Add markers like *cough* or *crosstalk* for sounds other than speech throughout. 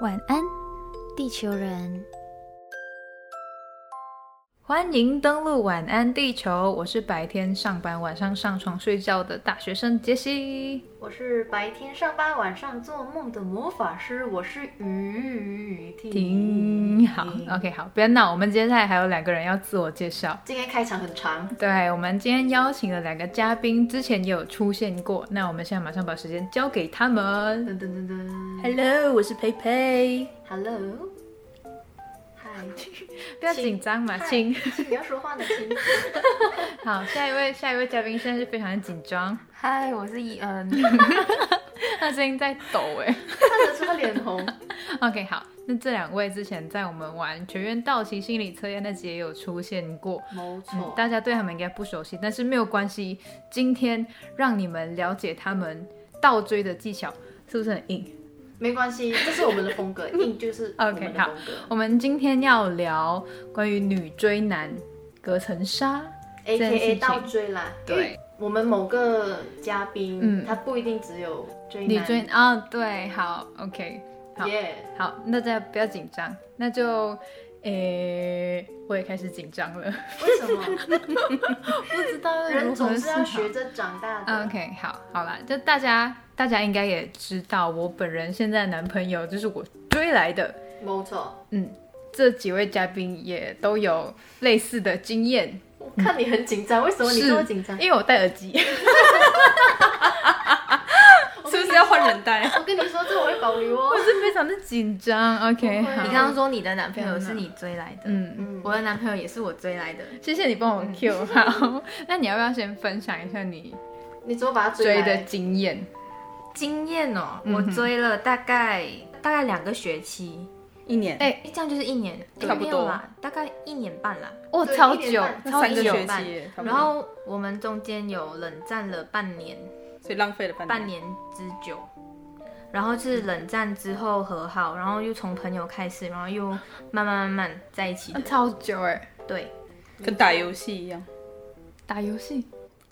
晚安，地球人。欢迎登录晚安地球，我是白天上班、晚上上床睡觉的大学生杰西。我是白天上班、晚上做梦的魔法师，我是雨婷。停，好，OK，好，不要闹。我们接下来还有两个人要自我介绍。今天开场很长，对，我们今天邀请了两个嘉宾，之前也有出现过。那我们现在马上把时间交给他们。噔噔噔噔 Hello，我是佩佩。，Hello，嗨，*laughs* 不要紧张嘛，嗨亲。请 *laughs* 不要说话的亲。*laughs* 好，下一位，下一位嘉宾现在是非常的紧张，嗨，我是伊恩。他声音在抖哎。看得出他脸红。OK，好，那这两位之前在我们玩全员道奇心理测验那集也有出现过。没嗯错，大家对他们应该不熟悉，但是没有关系。今天让你们了解他们倒追的技巧，是不是很硬？没关系，这是我们的风格，*laughs* 硬就是我 OK，好们的风格。我们今天要聊关于女追男隔层纱。A 这件 K 事 A 情倒追啦，对。我们某个嘉宾，嗯。他不一定只有追男。女追啊、对，好，OK，好。耶好，那大家不要紧张，那就，诶、我也开始紧张了，为什么 *laughs* 不知道人总是要学着长大的？OK，好，好啦，就大家大家应该也知道，我本人现在男朋友就是我追来的。没错，嗯，这几位嘉宾也都有类似的经验，我看你很紧张，为什么你这么紧张？因为我戴耳机。*laughs* *laughs* 换人带？我跟你说，这我会保留哦我。是非常的紧张。OK，好，你刚刚说你的男朋友是你追来的，嗯，嗯，我的男朋友也是我追来的。谢谢你帮我 Q 好。*laughs* 那你要不要先分享一下你你怎么把他追追的经验？经验哦，我追了大概大概两个学期，一年，哎、哎，这样就是一年，差不多啦，大概一年半啦。哦，超久超三个久学期然后我们中间有冷战了半年，所以浪费了半半年之久。然后是冷战之后和好，然后又从朋友开始，然后又慢慢慢慢在一起的。超久哎。对，跟打游戏一样。打游戏，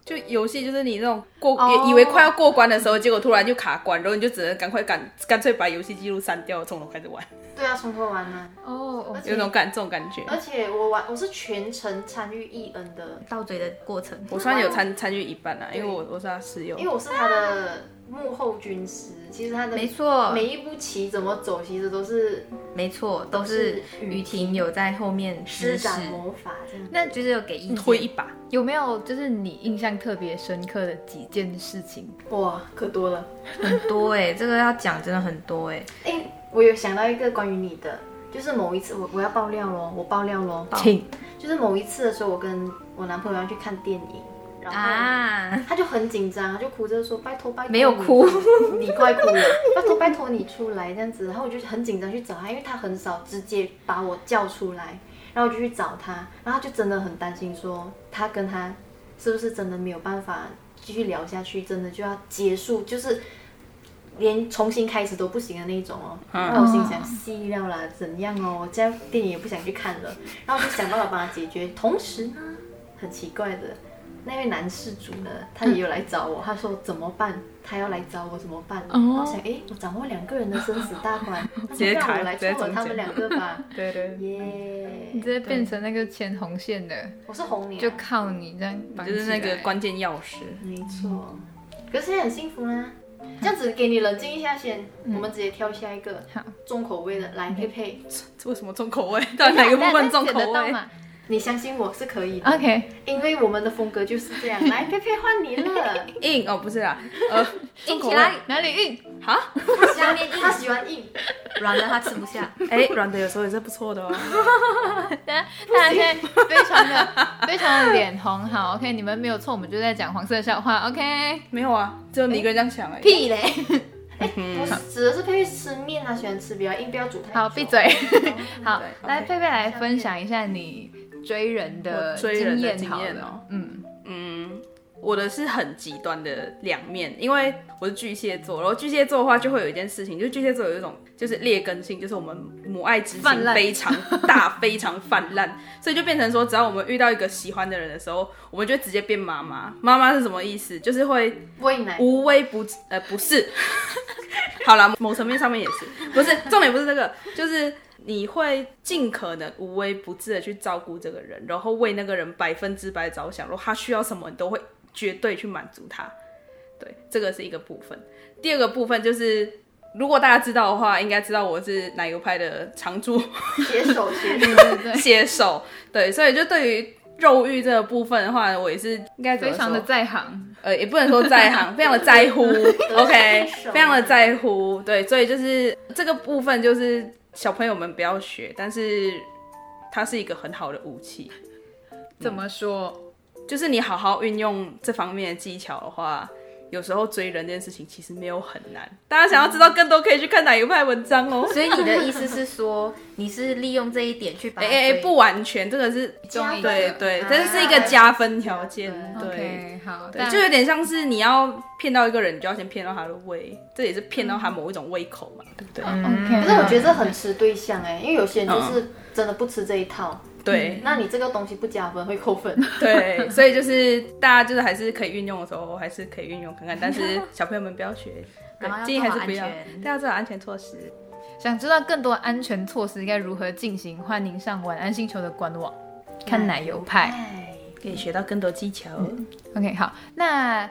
就游戏就是你那种过、以为快要过关的时候，结果突然就卡关，然后你就只能赶快赶干脆把游戏记录删掉，从头开始玩，对啊，从头玩啊。哦有种感这种感觉。而且我玩，我是全程参与伊恩的，倒追的过程。我算有参参与一半啦，因为我我是他室友因为。我是他的幕后军师。其实他的没错，每一步棋怎么走，其实都是没错，都是雨婷有在后面，施展魔法这样。那就是有给一。推一把，有没有就是你印象特别深刻的几件事情？哇，可多了。很多哎、*laughs* 这个要讲真的很多哎、哎、我有想到一个关于你的，就是某一次我我要爆料喽，我爆料喽。请就是某一次的时候，我跟我男朋友要去看电影，然后啊，他就很紧张，他就哭着说：“拜托拜托。”没有哭，*laughs* 你快哭了，拜托拜托你出来这样子。然后我就很紧张去找他，因为他很少直接把我叫出来，然后我就去找他，然后他就真的很担心说他跟他是不是真的没有办法继续聊下去，真的就要结束，就是。连重新开始都不行的那种哦，然后我心想细料啦，怎样哦？我这样电影也不想去看了，然后我就想办法帮他解决。同时呢，很奇怪的，那位男事主呢，他也有来找我，他说怎么办？他要来找我怎么办？哦我想，哎，我掌握两个人的生死大关，*laughs* 直接卡让我来在中撮合他们两个吧。*laughs* 对对，耶你直接变成那个牵红线的，我是红娘，就靠你这样就是那个关键钥匙。没错。可是现在很幸福啦。这样子给你冷静一下先，我们直接挑下一个好重口味的，来佩佩，这为什么重口味？到底哪个部分重口味？你相信我是可以的，？OK，因为我们的风格就是这样。*laughs* 来，佩佩换你了，硬哦，不是啦，*laughs* 呃，硬起来，哪里硬？哈，下面他喜欢硬，软的他吃不下。哎，软的有时候也是不错的哦。*laughs* 大家现在非常的非常的脸红，好，OK，你们没有错，我们就在讲黄色笑话，OK，没有啊，只有你一个人这样想而已。屁嘞！我指的是佩佩吃面啊，喜欢吃比较硬，不要煮太久。好，闭嘴。好对，来佩佩来分享一下你追人的追人的经验哦。嗯，嗯，我的是很极端的两面，因为我是巨蟹座，然后巨蟹座的话就会有一件事情，就是巨蟹座有一种就是劣根性，就是我们母爱之情非常大，非常泛滥，所以就变成说，只要我们遇到一个喜欢的人的时候，我们就直接变妈妈。妈妈是什么意思？就是会喂奶，无微不至，呃，不是。*laughs* 好了，某层面上面也是，不是重点不是这个，就是你会尽可能无微不至的去照顾这个人，然后为那个人百分之百着想，如果他需要什么，你都会绝对去满足他。对，这个是一个部分。第二个部分就是，如果大家知道的话，应该知道我是奶油派的常驻携手携手，*laughs* 对对，写手，对，所以就对于肉欲这个部分的话，我也是应该非常的在行。呃，也不能说在行，非常的在乎，*laughs* OK，非常的在乎，对，所以就是这个部分就是小朋友们不要学，但是它是一个很好的武器，怎么说？就是你好好运用这方面的技巧的话。有时候追人这件事情其实没有很难，大家想要知道更多可以去看奶油派文章哦。*laughs* 所以你的意思是说，你是利用这一点去把 *laughs* 哎哎、不完全，这个是对个对，啊。这是一个加分条件，对。好，对，就有点像是你要骗到一个人，你就要先骗到他的胃，这也是骗到他某一种胃口嘛，对不对？OK。可是我觉得这很吃对象哎，因为有些人就是真的不吃这一套，对那你这个东西不加分会扣分。*laughs* 对，所以就是大家就是还是可以运用的时候，还是可以运用看看，但是 *laughs* 小朋友们不要学，建议还是不要大家做好安全措施。想知道更多安全措施该如何进行，欢迎上晚安星球的官网看奶油派。哎，可以学到更多技巧。OK，好，那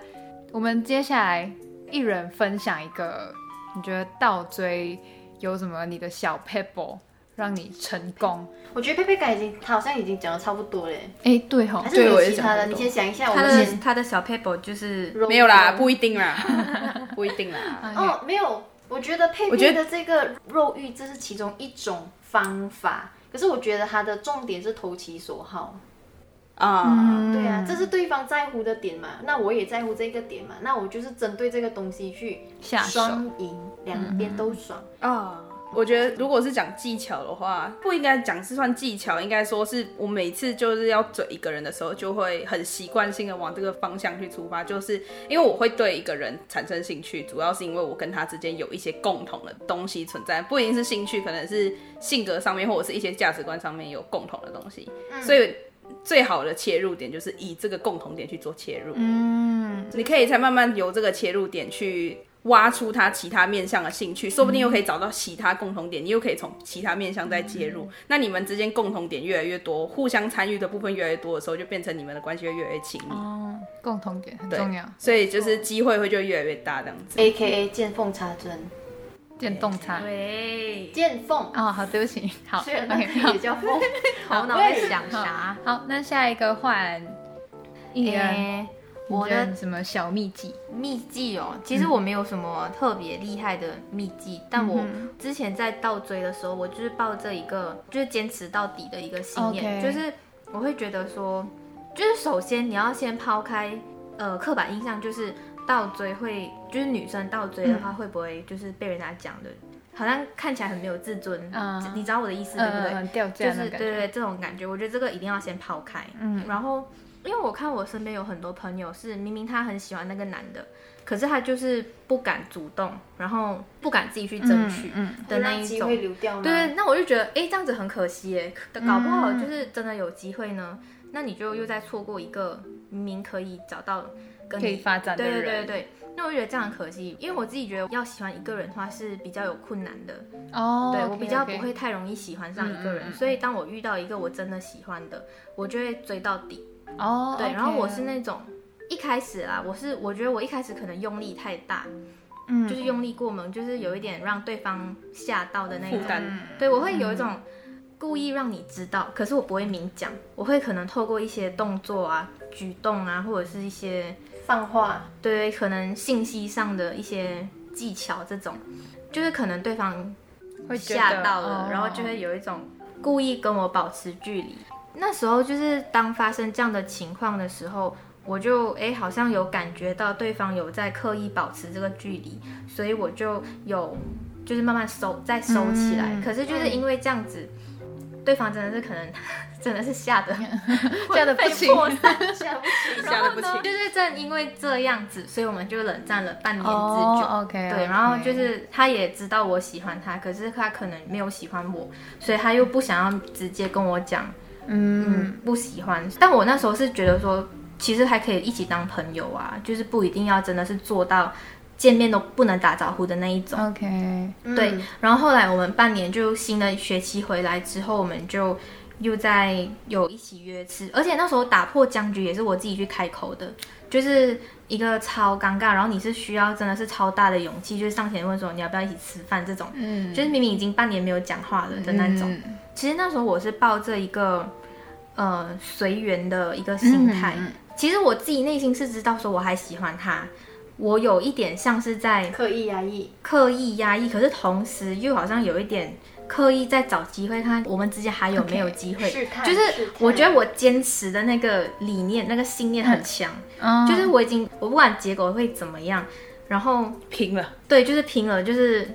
我们接下来一人分享一个，你觉得倒追有什么你的小 pebble 让你成功？我觉得佩佩感已经，他好像已经讲的差不多嘞，哎，对吼还，是有其他的？你先想一下，我他的们他的小 paper 就是没有啦，不一定啦，*laughs* 不一定啦。哦，没有，我觉得佩我觉得佩的这个肉欲，这是其中一种方法。可是我觉得他的重点是投其所好，啊，对啊，这是对方在乎的点嘛，那我也在乎这个点嘛，那我就是针对这个东西去下手双赢，两边都爽。啊，我觉得如果是讲技巧的话，不应该讲是算技巧，应该说是我每次就是要嘴一个人的时候，就会很习惯性的往这个方向去出发，就是因为我会对一个人产生兴趣，主要是因为我跟他之间有一些共同的东西存在，不一定是兴趣，可能是性格上面或者是一些价值观上面有共同的东西，所以。最好的切入点就是以这个共同点去做切入，嗯，你可以再慢慢由这个切入点去挖出他其他面向的兴趣，说不定又可以找到其他共同点，你又可以从其他面向再介入。那你们之间共同点越来越多，互相参与的部分越来越多的时候，就变成你们的关系会越来越亲密。哦，共同点很重要，所以就是机会会就越来越大这样子。A K A 见缝插针，电动插。对，见缝，哦，好，对不起，好也叫缝，*laughs* 头脑在想啥？好，那下一个换艺人，诶我的什么小秘技？秘技哦，其实我没有什么特别厉害的秘籍，但我嗯之前在倒追的时候，我就是抱着一个就是坚持到底的一个信念就是我会觉得说，就是首先你要先抛开呃刻板印象，就是倒追会就是女生倒追的话会不会就是被人家讲的，好像看起来很没有自尊，嗯你知道我的意思对不对？嗯，掉就是对对，这种感觉，我觉得这个一定要先抛开。嗯然后因为我看我身边有很多朋友是明明他很喜欢那个男的，可是他就是不敢主动，然后不敢自己去争取嗯的那一种。让机会流掉吗？对，那我就觉得，哎，这样子很可惜耶，可搞不好嗯就是真的有机会呢，那你就又再错过一个明明可以找到跟可以发展的对人，对对对。那我觉得这样很可惜，因为我自己觉得要喜欢一个人的话是比较有困难的，哦，对我比较不会太容易喜欢上一个人，嗯嗯嗯所以当我遇到一个我真的喜欢的，我就会追到底。哦，对然后我是那种一开始啦，我是我觉得我一开始可能用力太大，嗯就是用力过猛，就是有一点让对方吓到的那种。负担对，我会有一种故意让你知道，可是我不会明讲，我会可能透过一些动作啊、举动啊，或者是一些放话，对可能信息上的一些技巧，这种就是可能对方会吓到了，哦然后就会有一种故意跟我保持距离。那时候就是当发生这样的情况的时候，我就哎好像有感觉到对方有在刻意保持这个距离，所以我就有就是慢慢收再收起来。嗯可是就是因为这样子，对方真的是可能 *laughs* 真的是吓得 *laughs* 吓得不轻魂飞魄散吓不起吓得不起。就是正因为这样子，所以我们就冷战了半年之久。哦，OK，对，然后就是他也知道我喜欢他，可是他可能没有喜欢我，所以他又不想要直接跟我讲，嗯嗯，不喜欢。但我那时候是觉得说，其实还可以一起当朋友啊，就是不一定要真的是做到见面都不能打招呼的那一种。，OK，对，然后后来我们半年就新的学期回来之后，我们就又在有一起约吃，而且那时候打破僵局也是我自己去开口的，就是一个超尴尬，然后你是需要真的是超大的勇气，就是上前问说你要不要一起吃饭这种，嗯，就是明明已经半年没有讲话了的那种。嗯其实那时候我是抱着一个呃随缘的一个心态，嗯其实我自己内心是知道说我还喜欢他。我有一点像是在刻意压抑，刻意压抑，可是同时又好像有一点刻意在找机会，看我们之间还有没有机会。试探就是我觉得我坚持的那个理念、那个信念很强，嗯。就是我已经我不管结果会怎么样，然后拼了，对，就是拼了，就是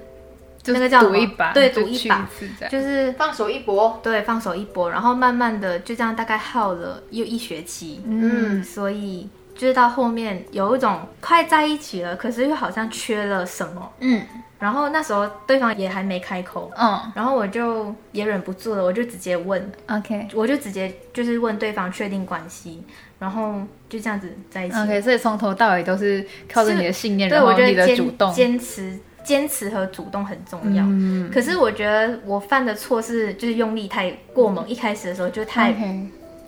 就那个叫什么？赌一把，对赌一把就是放手一搏，对放手一搏，然后慢慢的就这样大概耗了又一学期，嗯，所以就是到后面有一种快在一起了，可是又好像缺了什么，嗯。然后那时候对方也还没开口，嗯。然后我就也忍不住了，我就直接问，，OK。我就直接就是问对方确定关系，然后就这样子在一起。OK，所以从头到尾都是靠着你的信念，对，然后你我觉得坚的主动，坚持、坚持和主动很重要。嗯。可是我觉得我犯的错是，就是用力太过猛，一开始的时候就太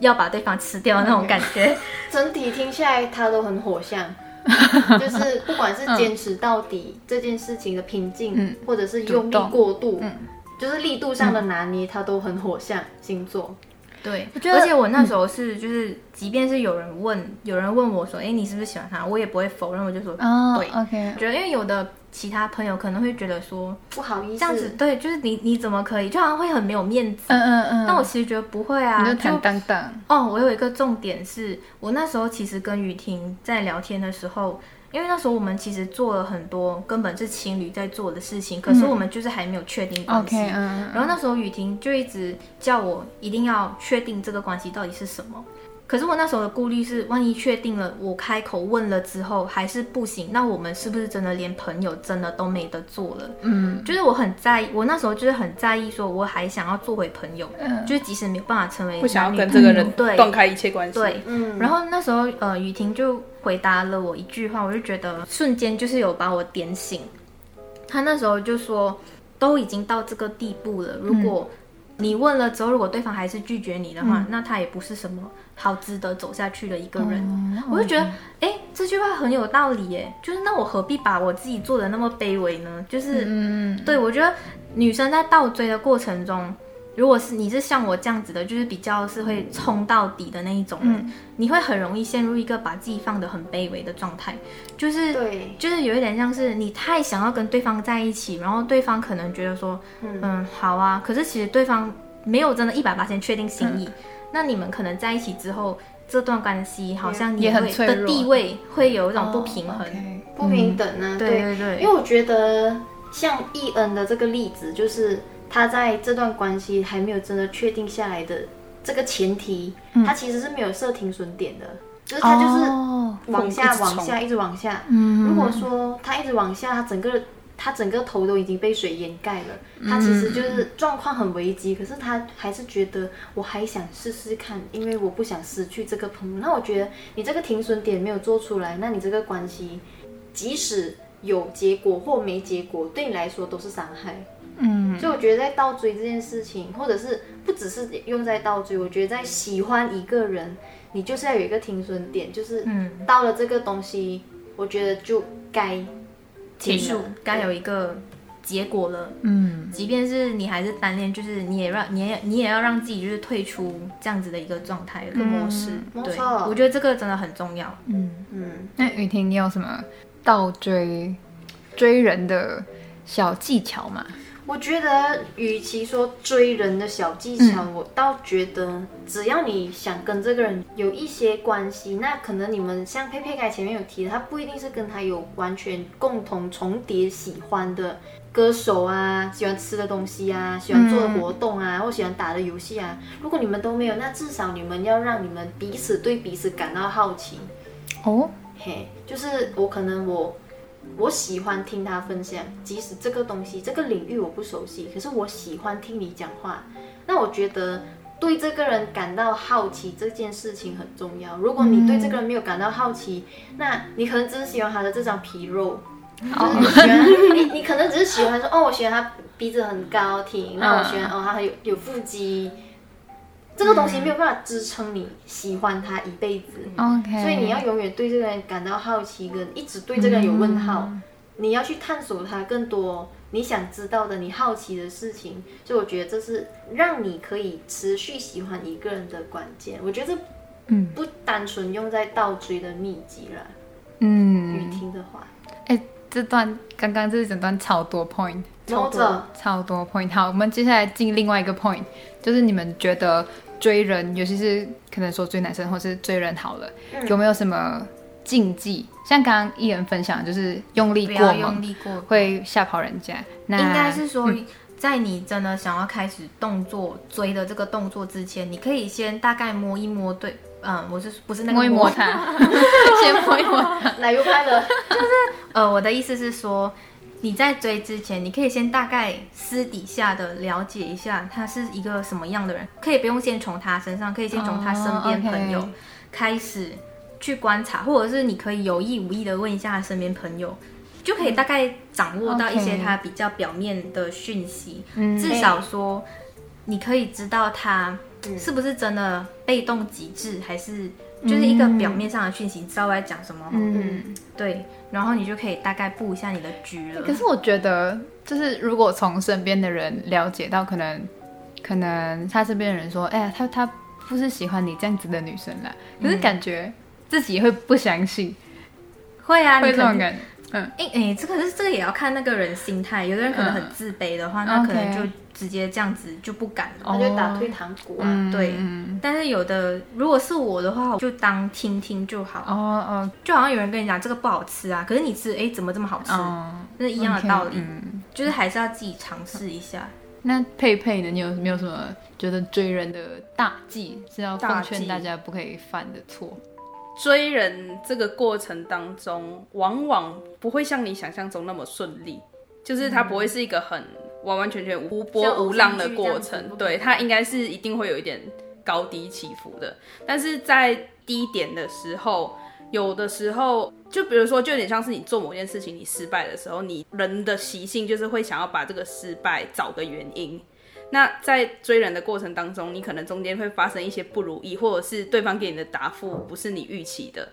要把对方吃掉的那种感觉。*laughs* 整体听下来他都很火象，*laughs* 就是不管是坚持到底这件事情的平静，嗯。或者是用力过度，嗯。就是力度上的拿捏，他都很火象星座。对，觉得而且我那时候是，就是即便是有人问，有人问我说，哎，你是不是喜欢他？我也不会否认，我就说，哦对。，OK，觉得因为有的其他朋友可能会觉得说，不好意思，这样子对，就是你你怎么可以，就好像会很没有面子。嗯嗯嗯，但我其实觉得不会啊，你就坦荡荡，哦，我有一个重点是，我那时候其实跟雨婷在聊天的时候，因为那时候我们其实做了很多根本是情侣在做的事情，可是我们就是还没有确定关系。然后那时候雨婷就一直叫我一定要确定这个关系到底是什么。可是我那时候的顾虑是，万一确定了，我开口问了之后还是不行，那我们是不是真的连朋友真的都没得做了？嗯就是我很在意，我那时候就是很在意，说我还想要做回朋友，嗯就是即使没有办法成为不想要跟这个人对断开一切关系。对，嗯，然后那时候呃，雨婷就回答了我一句话，我就觉得瞬间就是有把我点醒。她那时候就说，都已经到这个地步了，如果你问了之后，如果对方还是拒绝你的话，那他也不是什么好值得走下去的一个人。我就觉得，哎，这句话很有道理，哎，就是那我何必把我自己做的那么卑微呢？就是，嗯对我觉得女生在倒追的过程中。如果是你是像我这样子的，就是比较是会冲到底的那一种人，你会很容易陷入一个把自己放得很卑微的状态，就是对，就是有一点像是你太想要跟对方在一起，然后对方可能觉得说，嗯。好啊，可是其实对方没有真的一百八千确定心意，那你们可能在一起之后，这段关系好像也很会的脆弱。地位会有一种不平衡。不平等啊，对。对对因为我觉得像易恩的这个例子，就是他在这段关系还没有真的确定下来的这个前提，他其实是没有设停损点的，就是他就是哦往下往下一直往下。嗯。如果说他一直往下，他整个他整个头都已经被水掩盖了，他其实就是状况很危机，可是他还是觉得我还想试试看，因为我不想失去这个朋友。那我觉得你这个停损点没有做出来，那你这个关系即使有结果或没结果，对你来说都是伤害。嗯所以我觉得在倒追这件事情，或者是不只是用在倒追，我觉得在喜欢一个人，你就是要有一个停损点，就是嗯，到了这个东西，我觉得就该结束该有一个结果了。嗯即便是你还是单恋，就是你也让你也你也要让自己就是退出这样子的一个状态的模式。对，我觉得这个真的很重要。嗯。嗯，那雨婷，你有什么倒追追人的小技巧吗？我觉得，与其说追人的小技巧，我倒觉得，只要你想跟这个人有一些关系，那可能你们像佩佩刚才前面有提的，他不一定是跟他有完全共同重叠喜欢的歌手啊，喜欢吃的东西啊，喜欢做的活动啊，或喜欢打的游戏啊。如果你们都没有，那至少你们要让你们彼此对彼此感到好奇。哦，嘿，就是我可能我我喜欢听他分享，即使这个东西这个领域我不熟悉，可是我喜欢听你讲话。那我觉得对这个人感到好奇这件事情很重要。如果你对这个人没有感到好奇，那你可能只是喜欢他的这张皮肉。就是你喜欢你，你可能只是喜欢说哦，我喜欢他鼻子很高挺，那我喜欢哦，他有有腹肌，这个东西没有办法支撑你喜欢他一辈子。OK，所以你要永远对这个人感到好奇，跟一直对这个人有问号。你要去探索他更多你想知道的、你好奇的事情。所以我觉得这是让你可以持续喜欢一个人的关键。我觉得这嗯不单纯用在倒追的秘籍了。嗯，雨婷的话，哎、这段刚刚这整段超多 point，超多超多 point。好，我们接下来进另外一个 point，就是你们觉得追人，尤其是可能说追男生或是追人好了，嗯有没有什么禁忌？像刚刚艺人分享，就是用力过猛用力过，会吓跑人家。那应该是说，嗯在你真的想要开始动作追的这个动作之前，你可以先大概摸一摸对，嗯，我是不是那个摸一摸他，*laughs* 先摸一摸他。奶油拍的，呃，我的意思是说，你在追之前，你可以先大概私底下的了解一下他是一个什么样的人，可以不用先从他身上，可以先从他身边朋友开始去观察，或者是你可以有意无意的问一下他身边朋友。就可以大概掌握到一些他比较表面的讯息，嗯。至少说你可以知道他嗯。是不是真的被动极致，还是就是一个表面上的讯息，你知道我在讲什么。嗯，对，然后你就可以大概布一下你的局了。可是我觉得，就是如果从身边的人了解到，可能可能他身边的人说，哎呀，他他不是喜欢你这样子的女生啦，可是感觉自己会不相信，会啊，会这种感觉。嗯，哎哎，这个是这个也要看那个人心态，有的人可能很自卑的话，那可能就直接这样子就不敢了。他就打退堂鼓啊。嗯对嗯但是有的，如果是我的话，我就当听听就好。哦哦就好像有人跟你讲这个不好吃啊，可是你吃，哎，怎么这么好吃？哦，那是一样的道理就是还是要自己尝试一下。那佩佩呢？你有没有什么觉得追人的大忌是要奉大劝大家不可以犯的错？追人这个过程当中，往往不会像你想象中那么顺利，就是它不会是一个很完完全全无波无浪的过程对，它应该是一定会有一点高低起伏的。但是在低点的时候，有的时候，就比如说，就有点像是你做某件事情你失败的时候，你人的习性就是会想要把这个失败找个原因。那在追人的过程当中，你可能中间会发生一些不如意，或者是对方给你的答复不是你预期的。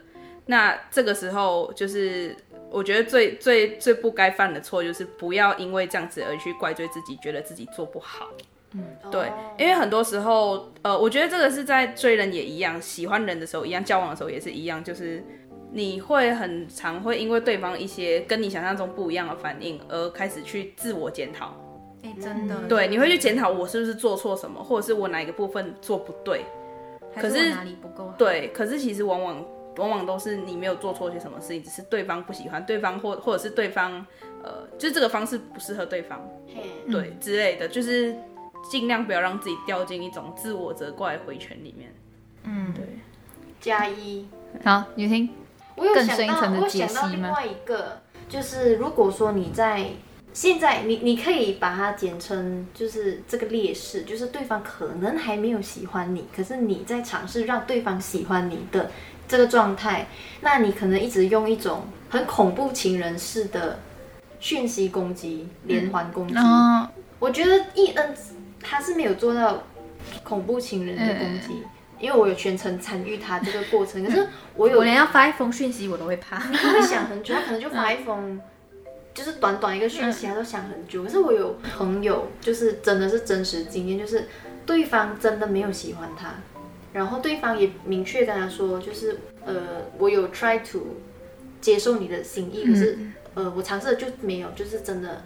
那这个时候，就是我觉得最最最不该犯的错，就是不要因为这样子而去怪罪自己，觉得自己做不好。嗯对哦，因为很多时候，呃，我觉得这个是在追人也一样，喜欢人的时候一样，交往的时候也是一样，就是你会很常会因为对方一些跟你想象中不一样的反应，而开始去自我检讨。哎，真的，对，你会去检讨我是不是做错什么，或者是我哪一个部分做不对。可是我哪里不够好？对，可是其实往往往往都是你没有做错些什么事情，只是对方不喜欢，对方或或者是对方呃，就是这个方式不适合对方，嘿对之类的，就是尽量不要让自己掉进一种自我责怪回圈里面。嗯，对，加一。好，你听，更我有想到，深一层的我想到解析吗另外一个，就是如果说你在现在，你你可以把它简称就是这个劣势，就是对方可能还没有喜欢你，可是你在尝试让对方喜欢你的这个状态，那你可能一直用一种很恐怖情人式的讯息攻击、连环攻击。哦，我觉得伊恩他是没有做到恐怖情人的攻击。因为我有全程参与他这个过程，可是我有我连要发一封讯息我都会怕。他会想很久，他可能就发一封，就是短短一个讯息，他都想很久。可是我有朋友，就是真的是真实经验，就是对方真的没有喜欢他，然后对方也明确跟他说，就是呃，我有 try to 接受你的心意，可是呃，我尝试了就没有，就是真的。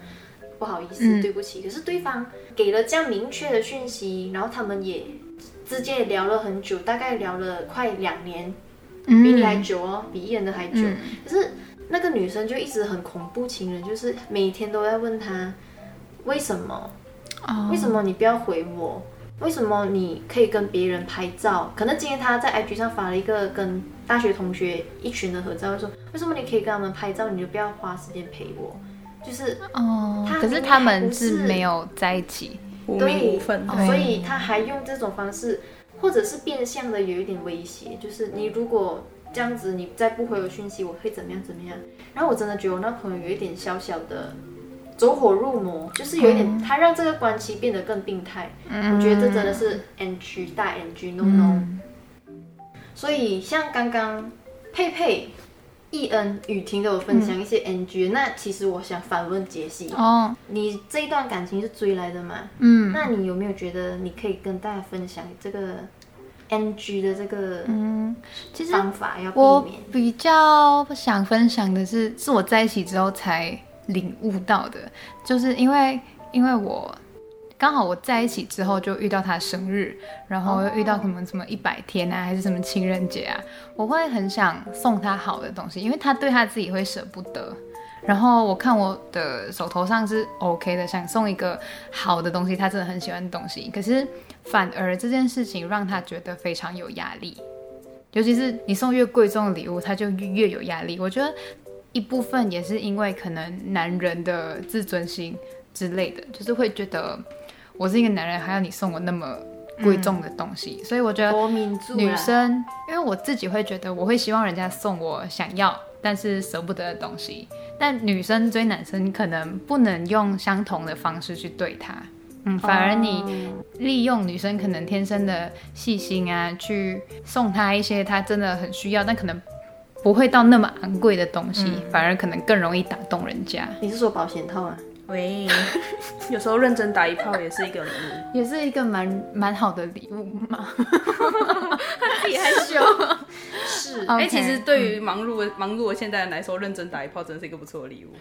不好意思，嗯对不起。可是对方给了这样明确的讯息，然后他们也之间也聊了很久，大概聊了快两年，比你还久哦，比艺人的还久。嗯可是那个女生就一直很恐怖情人，就是每天都在问他为什么，哦为什么你不要回我？为什么你可以跟别人拍照？可能今天他在 IG 上发了一个跟大学同学一群的合照，说为什么你可以跟他们拍照，你就不要花时间陪我？就是哦，可是他们是是没有在一起，无对名无分。对所以他还用这种方式，或者是变相的有一点威胁，就是你如果这样子，你再不回我讯息，我会怎么样怎么样。然后我真的觉得我那朋友有一点小小的走火入魔，就是有一点，他让这个关系变得更病态。我觉得这真的是 NG 大 NG no 所以像刚刚佩佩、易恩、雨婷都有分享一些 NG，、那其实我想反问杰西，哦，你这一段感情是追来的吗？嗯那你有没有觉得你可以跟大家分享这个 NG 的这个嗯，其实方法要我避免？比较想分享的是，是我在一起之后才领悟到的，就是因为因为我刚好我在一起之后就遇到他生日，然后又遇到什么什么一百天啊，还是什么情人节啊，我会很想送他好的东西，因为他对他自己会舍不得。然后我看我的手头上是 OK 的，想送一个好的东西，他真的很喜欢的东西。可是反而这件事情让他觉得非常有压力，尤其是你送越贵重的礼物，他就越越有压力。我觉得一部分也是因为可能男人的自尊心之类的，就是会觉得我是一个男人，还要你送我那么贵重的东西，所以我觉得女生，因为我自己会觉得，我会希望人家送我想要但是舍不得的东西。但女生追男生可能不能用相同的方式去对他，嗯，反而你哦利用女生可能天生的细心啊，去送她一些她真的很需要，但可能不会到那么昂贵的东西，反而可能更容易打动人家，你是说保险套啊？喂，有时候认真打一炮也是一个礼物。*laughs* 也是一个蛮蛮好的礼物嘛。*laughs* 自己害羞。是哎、其实对于忙碌的、忙碌的现代人来说，认真打一炮真是一个不错的礼物。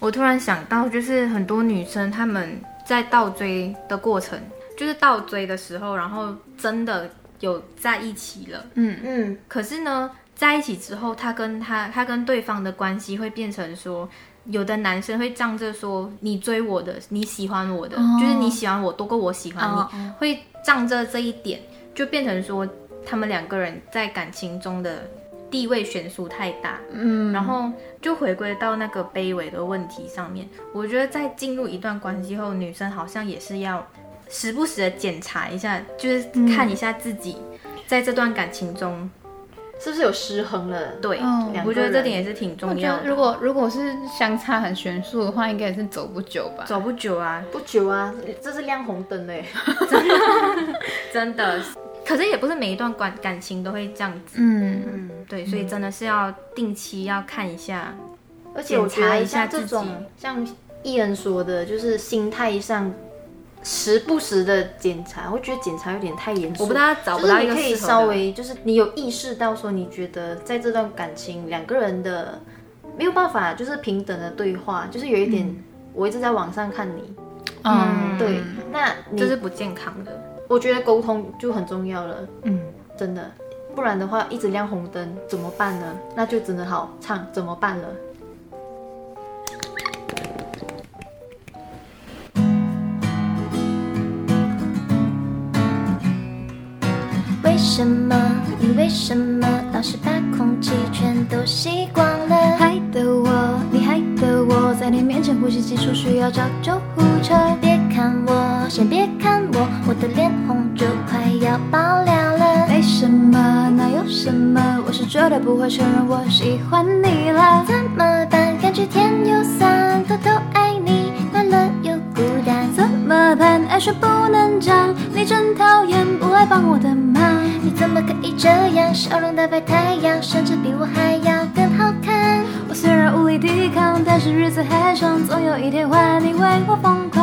我突然想到，就是很多女生她们在倒追的过程，就是倒追的时候，然后真的有在一起了，嗯嗯，可是呢，在一起之后，她跟她她跟对方的关系会变成说，有的男生会仗着说你追我的，你喜欢我的，哦。就是你喜欢我多过我喜欢你，会仗着这一点，就变成说他们两个人在感情中的地位悬殊太大，嗯，然后就回归到那个卑微的问题上面。我觉得在进入一段关系后，女生好像也是要时不时的检查一下，就是看一下自己在这段感情中，是不是有失衡了？对，嗯我觉得这点也是挺重要的。觉得如果如果是相差很悬殊的话，应该也是走不久吧。走不久啊，不久啊，这是亮红灯嘞。*laughs* 真的。可是也不是每一段感感情都会这样子，嗯，嗯，对，所以真的是要定期要看一下。而且我觉检查得一下自己像这种像艺人说的，就是心态上时不时的检查，我觉得检查有点太严肃。我不知道找不到你可以稍微，就是你有意识到说，你觉得在这段感情两个人的没有办法，就是平等的对话，就是有一点，我一直在网上看你，嗯，对，那你这是不健康的。我觉得沟通就很重要了，嗯，真的，不然的话一直亮红灯怎么办呢？那就只能好唱怎么办了？什么？你为什么？老是把空气全都吸光了？害得我，你害得我，在你面前呼吸急促，需要叫救护车。别看我，先别看我，我的脸红就快要爆料了。没什么？那有什么？我是绝对不会承认我喜欢你了。怎么？办？感觉甜又酸，偷偷爱你，快乐又孤单。怎么？办？爱说不能讲，你真讨厌不爱帮我的忙。你怎么可以这样？笑容打败太阳，甚至比我还要更好看。我虽然无力抵抗，但是日子还长，总有一天换你为我疯狂。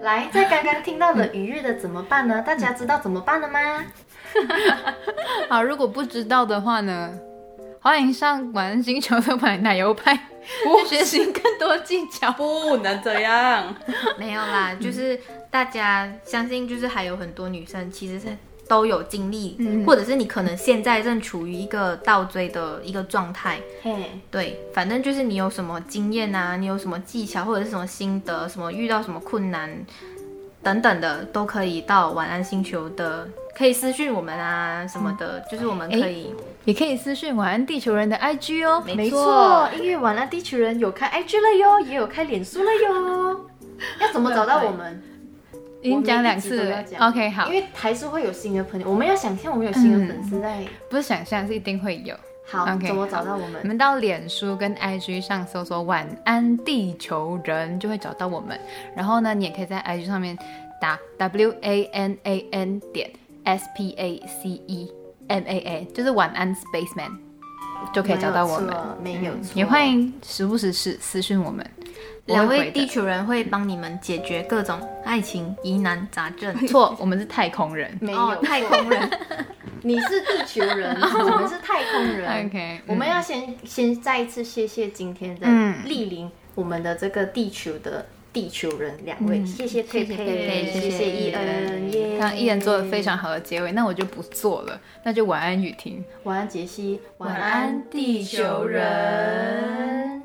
来，在刚刚听到的愉悦的怎么办呢？大家知道怎么办了吗？*laughs* 好，如果不知道的话呢，欢迎上晚安星球的买奶油派，*laughs* 去学习更多技巧。*laughs* 不能这样。*laughs* 没有啦，就是大家相信，就是还有很多女生其实是都有经历，或者是你可能现在正处于一个倒追的一个状态。嘿，对，反正就是你有什么经验啊，你有什么技巧或者是什么心得，什么遇到什么困难等等的，都可以到晚安星球的，可以私讯我们啊什么的，就是我们可以。也可以私讯晚安地球人的 IG 哦。没错，因为晚安地球人有开 IG 了哟，也有开脸书了哟。*laughs* 要怎么找到我们？*laughs* 已经讲两次了 OK，好因，为还是会有新的朋友，我们要想象我们有新的粉丝在。不是想象，是一定会有。好 OK，怎么找到我们？你们到脸书跟 IG 上搜索“晚安地球人”就会找到我们。然后呢，你也可以在 IG 上面打 W A N A N 点 S P A C E M A A，就是晚安 Spaceman，就可以找到我们。没有错，也欢迎时不时私私讯我们，两位地球人会帮你们解决各种爱情疑难杂症。*laughs* 错，我们是太空人。没有哦，太空人，*laughs* 你是地球人，*laughs* 我们是太空人。OK，我们要先先再一次谢谢今天的嗯莅临我们的这个地球的地球人两位，谢谢佩佩，佩谢谢伊恩，耶！刚刚伊恩做了非常好的结尾，那我就不做了，那就晚安雨婷。晚安杰西，晚安地球人